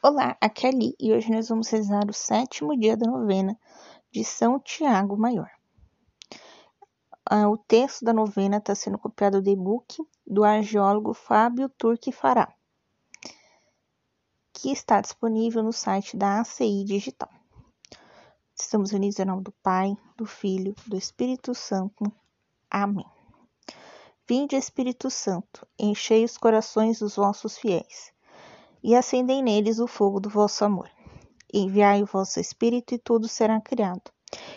Olá, aqui é Ali e hoje nós vamos rezar o sétimo dia da novena de São Tiago Maior. Ah, o texto da novena está sendo copiado do e-book do argeólogo Fábio Turque Fará, que está disponível no site da ACI Digital. Estamos unidos em nome do Pai, do Filho, do Espírito Santo. Amém. Vinde, Espírito Santo, enchei os corações dos vossos fiéis e acendei neles o fogo do vosso amor. Enviai o vosso Espírito e tudo será criado,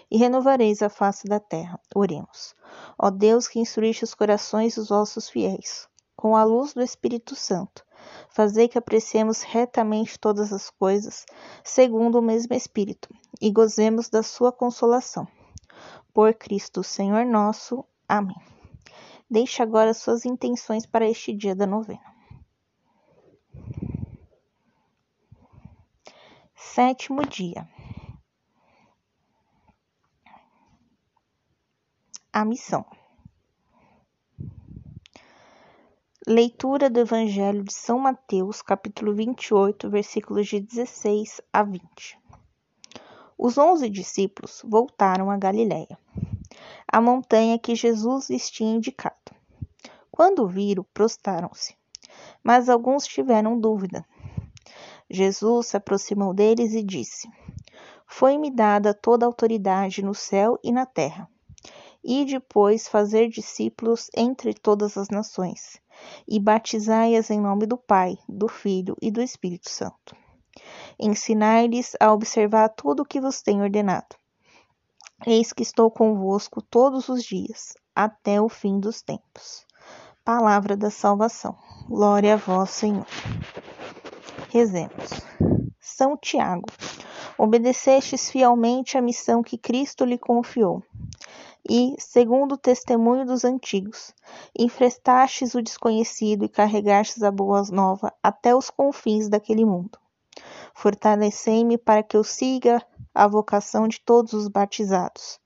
e renovareis a face da terra. Oremos. Ó Deus que instruíste os corações dos vossos fiéis, com a luz do Espírito Santo, fazei que apreciemos retamente todas as coisas, segundo o mesmo Espírito, e gozemos da sua consolação. Por Cristo, Senhor nosso. Amém. Deixe agora suas intenções para este dia da novena. Sétimo dia. A missão. Leitura do Evangelho de São Mateus, capítulo 28, versículos de 16 a 20. Os onze discípulos voltaram a Galiléia, a montanha que Jesus lhes tinha indicado. Quando o viram, prostaram-se, mas alguns tiveram dúvida. Jesus se aproximou deles e disse: Foi-me dada toda a autoridade no céu e na terra. E depois fazer discípulos entre todas as nações, e batizai-as em nome do Pai, do Filho e do Espírito Santo. Ensinai-lhes a observar tudo o que vos tenho ordenado. Eis que estou convosco todos os dias, até o fim dos tempos. Palavra da salvação. Glória a vós, Senhor. Rezemos. São Tiago, obedecestes fielmente a missão que Cristo lhe confiou. E, segundo o testemunho dos antigos, enfrestastes o desconhecido e carregastes a boa nova até os confins daquele mundo. Fortalecei-me para que eu siga a vocação de todos os batizados,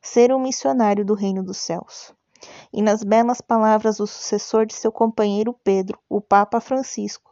ser um missionário do reino dos céus. E nas belas palavras do sucessor de seu companheiro Pedro, o Papa Francisco,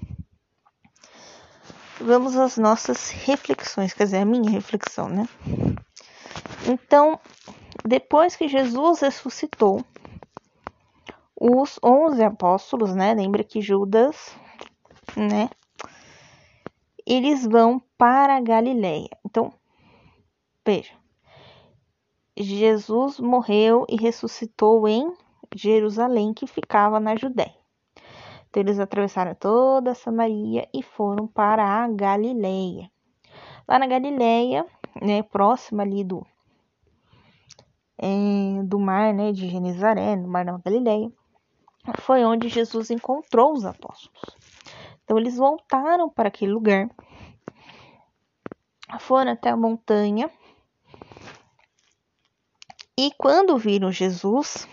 vamos às nossas reflexões, quer dizer, a minha reflexão, né? Então, depois que Jesus ressuscitou, os onze apóstolos, né? Lembra que Judas, né? Eles vão para a Galileia. Então, veja. Jesus morreu e ressuscitou em Jerusalém, que ficava na Judéia. Então eles atravessaram toda a Samaria e foram para a Galileia. Lá na Galileia, né, próxima ali do é, do mar, né, de Genezaré, no mar da Galileia, foi onde Jesus encontrou os apóstolos. Então eles voltaram para aquele lugar, foram até a montanha e quando viram Jesus,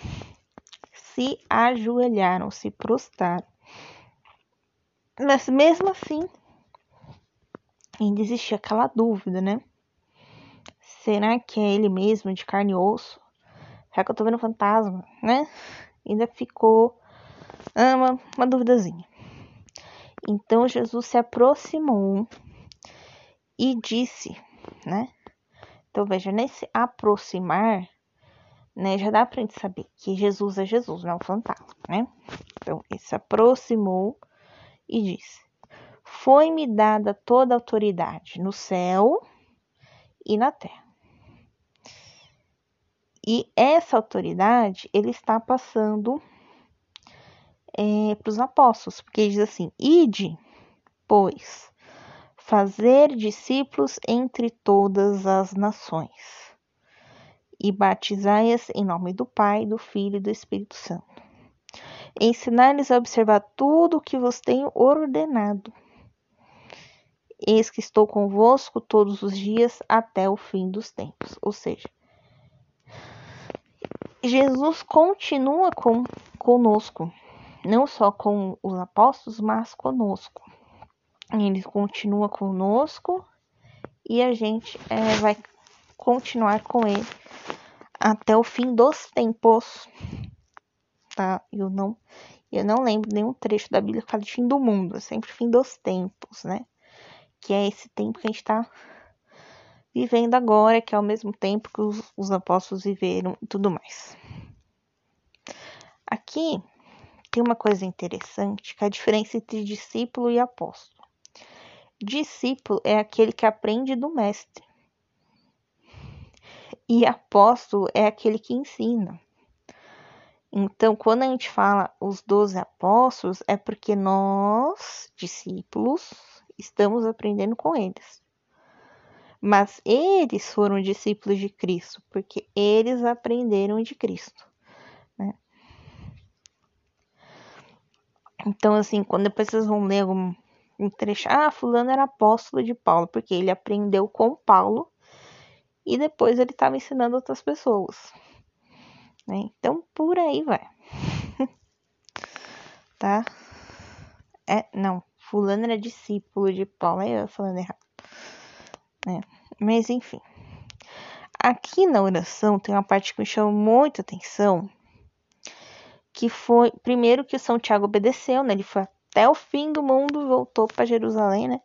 se ajoelharam, se prostraram mas mesmo assim, ainda existia aquela dúvida, né? Será que é ele mesmo, de carne e osso? Será que eu tô vendo fantasma, né? Ainda ficou ah, uma, uma duvidazinha. Então Jesus se aproximou e disse, né? Então veja, nesse aproximar, né, já dá pra gente saber que Jesus é Jesus, não é um fantasma, né? Então ele se aproximou e disse: Foi-me dada toda a autoridade no céu e na terra. E essa autoridade ele está passando é, para os apóstolos, porque ele diz assim: ide, pois, fazer discípulos entre todas as nações e batizai-as em nome do Pai, do Filho e do Espírito Santo. Ensinar-lhes a observar tudo o que vos tenho ordenado. Eis que estou convosco todos os dias até o fim dos tempos. Ou seja, Jesus continua com, conosco, não só com os apóstolos, mas conosco. Ele continua conosco e a gente é, vai continuar com ele até o fim dos tempos. Tá? Eu não, eu não lembro nenhum trecho da Bíblia que fala de fim do mundo, é sempre fim dos tempos, né? Que é esse tempo que a gente está vivendo agora, que é ao mesmo tempo que os, os apóstolos viveram e tudo mais. Aqui tem uma coisa interessante, que é a diferença entre discípulo e apóstolo. Discípulo é aquele que aprende do mestre. E apóstolo é aquele que ensina. Então, quando a gente fala os doze apóstolos, é porque nós, discípulos, estamos aprendendo com eles. Mas eles foram discípulos de Cristo, porque eles aprenderam de Cristo. Né? Então, assim, quando depois vocês vão ler algum um trecho, ah, fulano era apóstolo de Paulo, porque ele aprendeu com Paulo e depois ele estava ensinando outras pessoas. Né? Então, por aí vai. tá? É, não, fulano era discípulo de Paulo, aí eu falando errado. Né? Mas enfim. Aqui na oração tem uma parte que me chama muita atenção, que foi primeiro que São Tiago obedeceu, né? Ele foi até o fim do mundo, voltou para Jerusalém, né?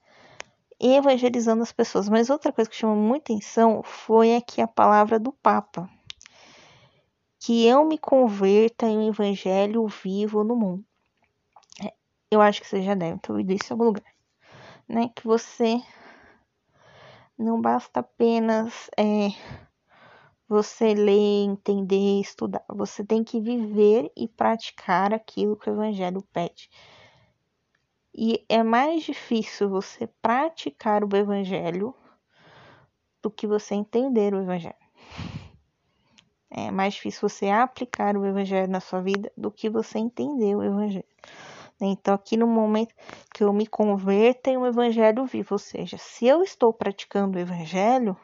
Evangelizando as pessoas. Mas outra coisa que chama muita atenção foi aqui a palavra do Papa. Que eu me converta em um evangelho vivo no mundo. Eu acho que você já deve ter ouvido isso em algum lugar. Né? Que você não basta apenas é, você ler, entender, estudar. Você tem que viver e praticar aquilo que o Evangelho pede. E é mais difícil você praticar o Evangelho do que você entender o Evangelho. É mais difícil você aplicar o Evangelho na sua vida do que você entender o Evangelho. Então, aqui no momento que eu me converto em um evangelho vivo, ou seja, se eu estou praticando o evangelho,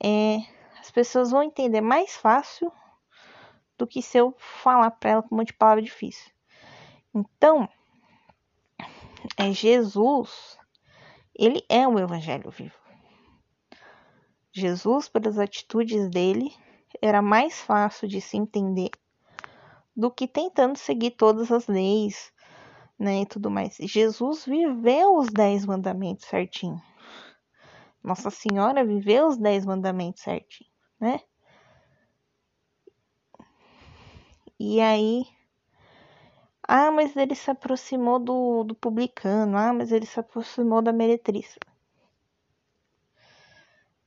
é, as pessoas vão entender mais fácil do que se eu falar para ela com um monte de palavra difícil. Então, é Jesus, ele é um evangelho vivo. Jesus, pelas atitudes dele, era mais fácil de se entender do que tentando seguir todas as leis, né, e tudo mais. Jesus viveu os dez mandamentos certinho. Nossa Senhora viveu os dez mandamentos certinho, né? E aí, ah, mas ele se aproximou do, do publicano, ah, mas ele se aproximou da meretriz.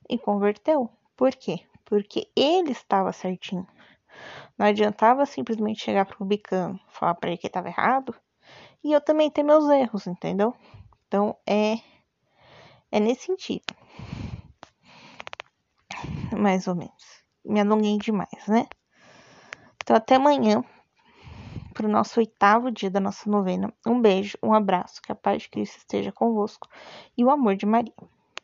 E converteu. Por quê? Porque ele estava certinho. Não adiantava simplesmente chegar pro publicano, falar para ele que estava errado, e eu também ter meus erros, entendeu? Então é é nesse sentido. Mais ou menos. Me alonguei demais, né? Então até amanhã para o nosso oitavo dia da nossa novena. Um beijo, um abraço, que a paz de Cristo esteja convosco e o amor de Maria.